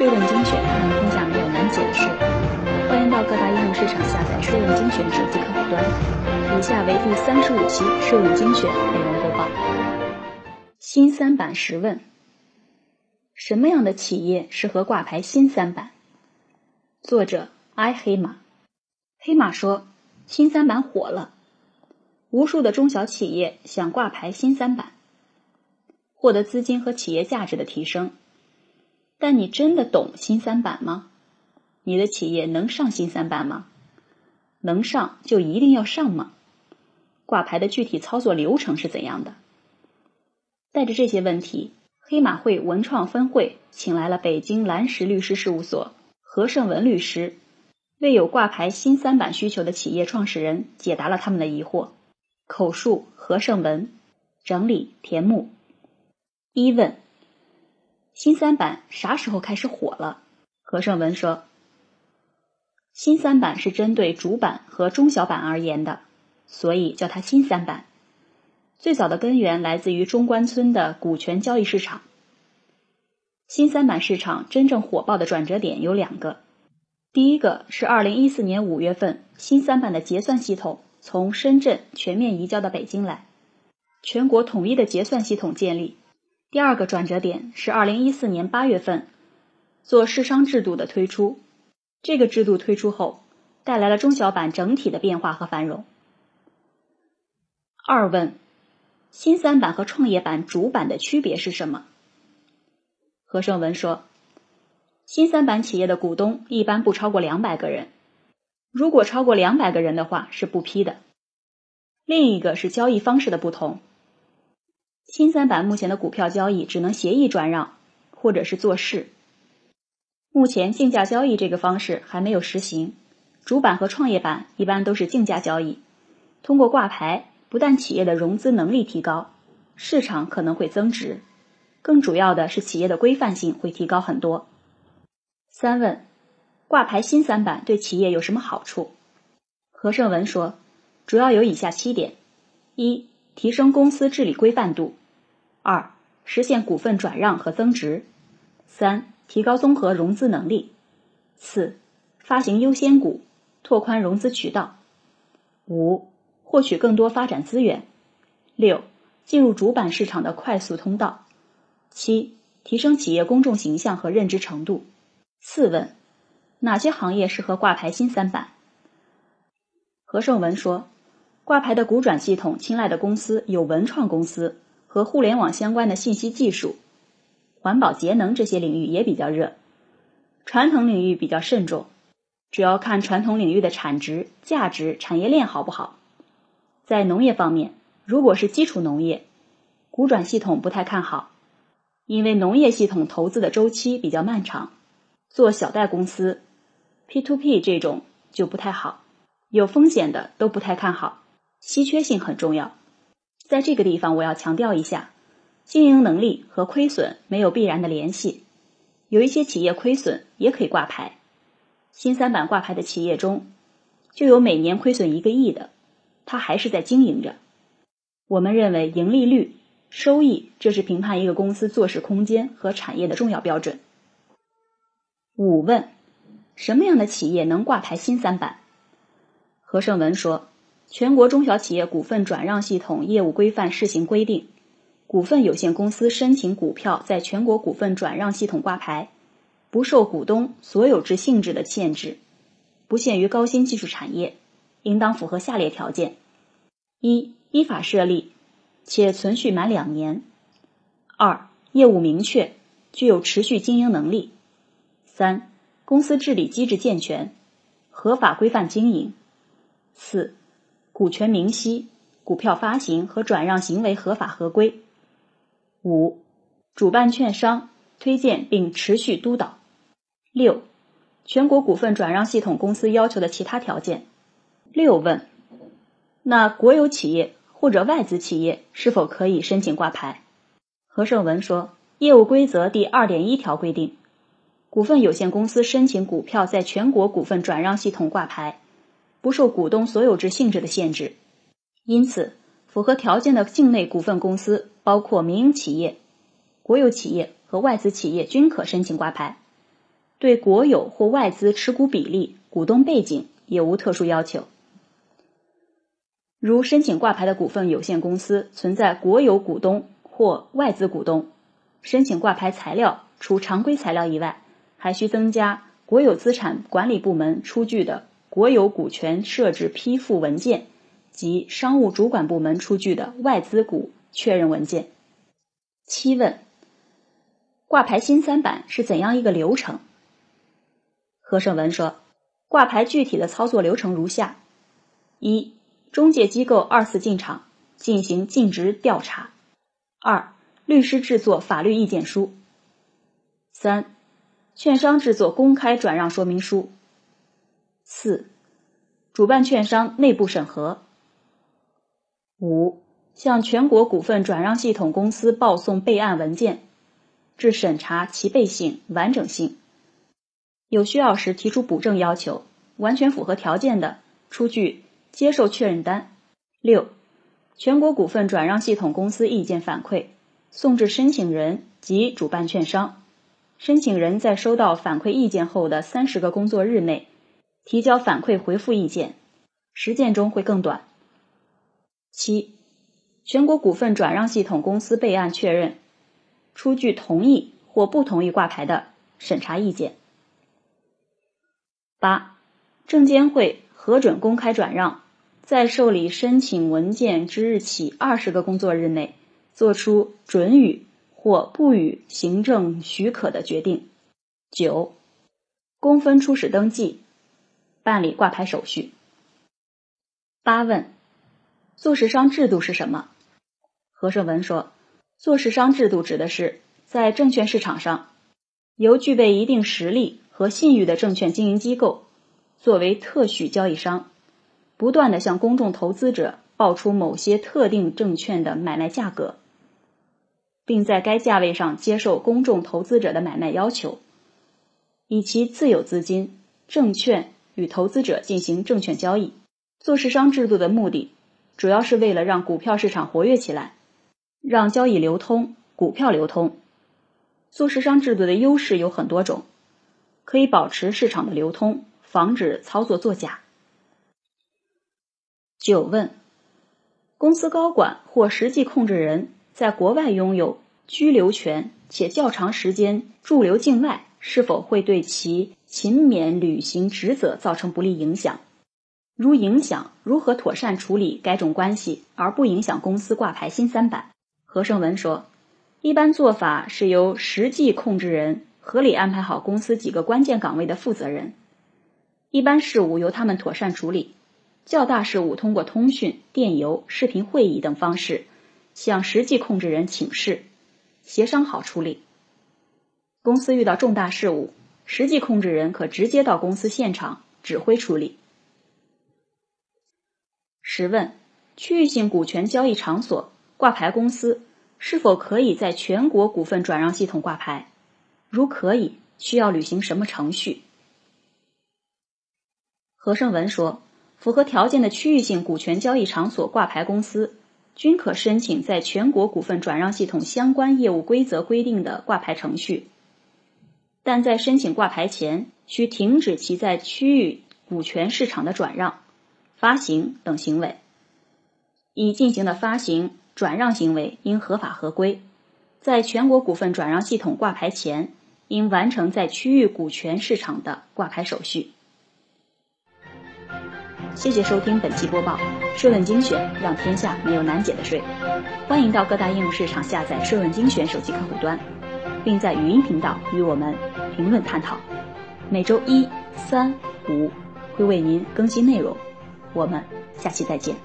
税问精选，让天下没有难解的事。欢迎到各大应用市场下载“税问精选”手机客户端。以下为第三十五期《税问精选》内容播报。新三板十问：什么样的企业适合挂牌新三板？作者：：i 黑马。黑马说，新三板火了，无数的中小企业想挂牌新三板，获得资金和企业价值的提升。但你真的懂新三板吗？你的企业能上新三板吗？能上就一定要上吗？挂牌的具体操作流程是怎样的？带着这些问题，黑马会文创分会请来了北京蓝石律师事务所何胜文律师，为有挂牌新三板需求的企业创始人解答了他们的疑惑。口述何胜文，整理田木。一问。新三板啥时候开始火了？何胜文说：“新三板是针对主板和中小板而言的，所以叫它新三板。最早的根源来自于中关村的股权交易市场。新三板市场真正火爆的转折点有两个，第一个是二零一四年五月份，新三板的结算系统从深圳全面移交到北京来，全国统一的结算系统建立。”第二个转折点是二零一四年八月份，做市商制度的推出。这个制度推出后，带来了中小板整体的变化和繁荣。二问：新三板和创业板主板的区别是什么？何胜文说：新三板企业的股东一般不超过两百个人，如果超过两百个人的话是不批的。另一个是交易方式的不同。新三板目前的股票交易只能协议转让，或者是做市。目前竞价交易这个方式还没有实行，主板和创业板一般都是竞价交易。通过挂牌，不但企业的融资能力提高，市场可能会增值，更主要的是企业的规范性会提高很多。三问：挂牌新三板对企业有什么好处？何胜文说，主要有以下七点：一、提升公司治理规范度。二、实现股份转让和增值；三、提高综合融资能力；四、发行优先股，拓宽融资渠道；五、获取更多发展资源；六、进入主板市场的快速通道；七、提升企业公众形象和认知程度。四问：哪些行业适合挂牌新三板？何胜文说，挂牌的股转系统青睐的公司有文创公司。和互联网相关的信息技术、环保节能这些领域也比较热，传统领域比较慎重，主要看传统领域的产值、价值、产业链好不好。在农业方面，如果是基础农业，股转系统不太看好，因为农业系统投资的周期比较漫长，做小贷公司、P to P 这种就不太好，有风险的都不太看好，稀缺性很重要。在这个地方，我要强调一下，经营能力和亏损没有必然的联系。有一些企业亏损也可以挂牌。新三板挂牌的企业中，就有每年亏损一个亿的，它还是在经营着。我们认为，盈利率、收益，这是评判一个公司做事空间和产业的重要标准。五问：什么样的企业能挂牌新三板？何胜文说。全国中小企业股份转让系统业务规范试行规定，股份有限公司申请股票在全国股份转让系统挂牌，不受股东所有制性质的限制，不限于高新技术产业，应当符合下列条件：一、依法设立，且存续满两年；二、业务明确，具有持续经营能力；三、公司治理机制健全，合法规范经营；四。股权明晰，股票发行和转让行为合法合规。五、主办券商推荐并持续督导。六、全国股份转让系统公司要求的其他条件。六问：那国有企业或者外资企业是否可以申请挂牌？何胜文说，业务规则第二点一条规定，股份有限公司申请股票在全国股份转让系统挂牌。不受股东所有制性质的限制，因此符合条件的境内股份公司，包括民营企业、国有企业和外资企业均可申请挂牌。对国有或外资持股比例、股东背景也无特殊要求。如申请挂牌的股份有限公司存在国有股东或外资股东，申请挂牌材料除常规材料以外，还需增加国有资产管理部门出具的国有股权设置批复文件及商务主管部门出具的外资股确认文件。七问：挂牌新三板是怎样一个流程？何胜文说，挂牌具体的操作流程如下：一。中介机构二次进场进行尽职调查。二、律师制作法律意见书。三、券商制作公开转让说明书。四、主办券商内部审核。五、向全国股份转让系统公司报送备案文件，至审查齐备性、完整性。有需要时提出补正要求，完全符合条件的，出具。接受确认单。六、全国股份转让系统公司意见反馈送至申请人及主办券商。申请人在收到反馈意见后的三十个工作日内提交反馈回复意见，实践中会更短。七、全国股份转让系统公司备案确认，出具同意或不同意挂牌的审查意见。八、证监会。核准公开转让，在受理申请文件之日起二十个工作日内，作出准予或不予行政许可的决定。九、公分初始登记，办理挂牌手续。八问：做市商制度是什么？何胜文说，做市商制度指的是在证券市场上，由具备一定实力和信誉的证券经营机构。作为特许交易商，不断的向公众投资者报出某些特定证券的买卖价格，并在该价位上接受公众投资者的买卖要求，以其自有资金、证券与投资者进行证券交易。做市商制度的目的，主要是为了让股票市场活跃起来，让交易流通、股票流通。做市商制度的优势有很多种，可以保持市场的流通。防止操作作假。九问：公司高管或实际控制人在国外拥有居留权且较长时间驻留境外，是否会对其勤勉履行职责造成不利影响？如影响，如何妥善处理该种关系而不影响公司挂牌新三板？何胜文说：一般做法是由实际控制人合理安排好公司几个关键岗位的负责人。一般事务由他们妥善处理，较大事务通过通讯、电邮、视频会议等方式向实际控制人请示，协商好处理。公司遇到重大事务，实际控制人可直接到公司现场指挥处理。十问：区域性股权交易场所挂牌公司是否可以在全国股份转让系统挂牌？如可以，需要履行什么程序？何胜文说：“符合条件的区域性股权交易场所挂牌公司，均可申请在全国股份转让系统相关业务规则规定的挂牌程序，但在申请挂牌前，需停止其在区域股权市场的转让、发行等行为。已进行的发行、转让行为应合法合规。在全国股份转让系统挂牌前，应完成在区域股权市场的挂牌手续。”谢谢收听本期播报，税问精选，让天下没有难解的税。欢迎到各大应用市场下载税问精选手机客户端，并在语音频道与我们评论探讨。每周一、三、五会为您更新内容，我们下期再见。